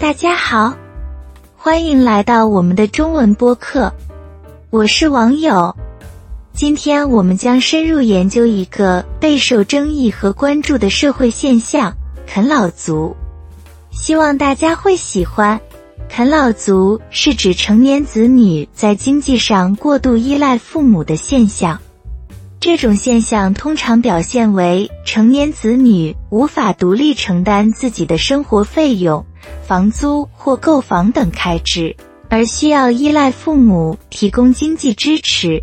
大家好，欢迎来到我们的中文播客，我是网友。今天我们将深入研究一个备受争议和关注的社会现象——啃老族。希望大家会喜欢。啃老族是指成年子女在经济上过度依赖父母的现象。这种现象通常表现为成年子女无法独立承担自己的生活费用、房租或购房等开支，而需要依赖父母提供经济支持。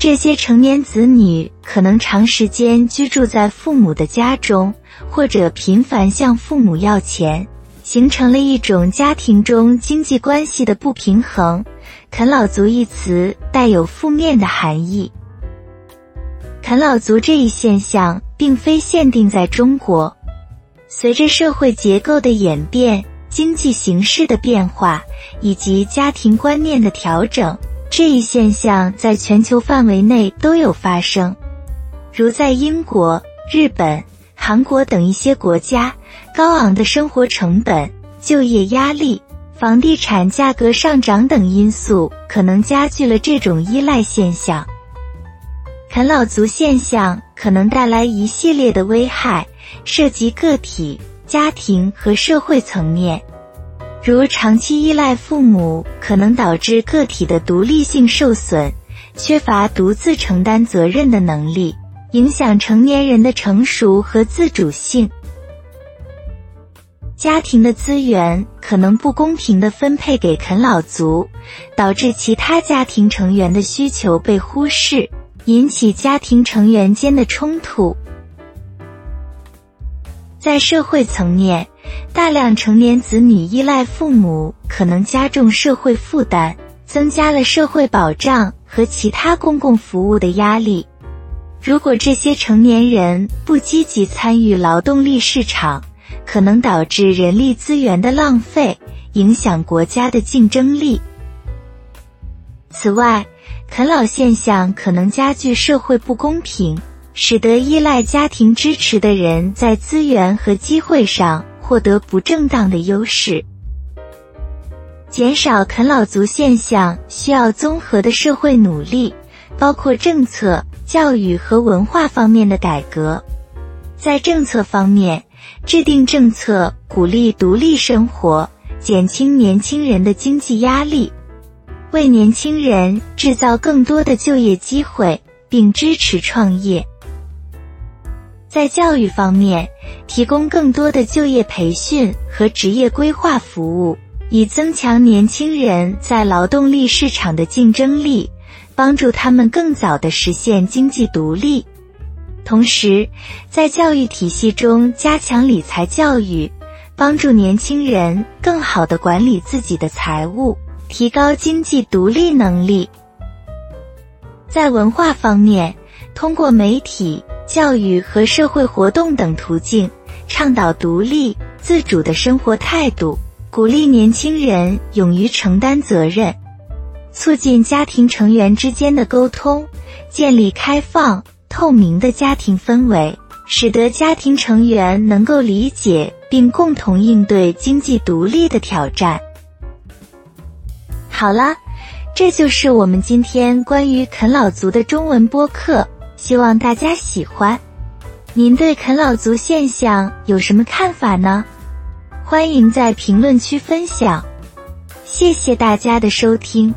这些成年子女可能长时间居住在父母的家中，或者频繁向父母要钱。形成了一种家庭中经济关系的不平衡。啃老族一词带有负面的含义。啃老族这一现象并非限定在中国，随着社会结构的演变、经济形势的变化以及家庭观念的调整，这一现象在全球范围内都有发生。如在英国、日本、韩国等一些国家。高昂的生活成本、就业压力、房地产价格上涨等因素，可能加剧了这种依赖现象。啃老族现象可能带来一系列的危害，涉及个体、家庭和社会层面。如长期依赖父母，可能导致个体的独立性受损，缺乏独自承担责任的能力，影响成年人的成熟和自主性。家庭的资源可能不公平的分配给啃老族，导致其他家庭成员的需求被忽视，引起家庭成员间的冲突。在社会层面，大量成年子女依赖父母，可能加重社会负担，增加了社会保障和其他公共服务的压力。如果这些成年人不积极参与劳动力市场，可能导致人力资源的浪费，影响国家的竞争力。此外，啃老现象可能加剧社会不公平，使得依赖家庭支持的人在资源和机会上获得不正当的优势。减少啃老族现象需要综合的社会努力，包括政策、教育和文化方面的改革。在政策方面，制定政策鼓励独立生活，减轻年轻人的经济压力，为年轻人制造更多的就业机会，并支持创业。在教育方面，提供更多的就业培训和职业规划服务，以增强年轻人在劳动力市场的竞争力，帮助他们更早的实现经济独立。同时，在教育体系中加强理财教育，帮助年轻人更好的管理自己的财务，提高经济独立能力。在文化方面，通过媒体、教育和社会活动等途径，倡导独立自主的生活态度，鼓励年轻人勇于承担责任，促进家庭成员之间的沟通，建立开放。透明的家庭氛围，使得家庭成员能够理解并共同应对经济独立的挑战。好了，这就是我们今天关于啃老族的中文播客，希望大家喜欢。您对啃老族现象有什么看法呢？欢迎在评论区分享。谢谢大家的收听。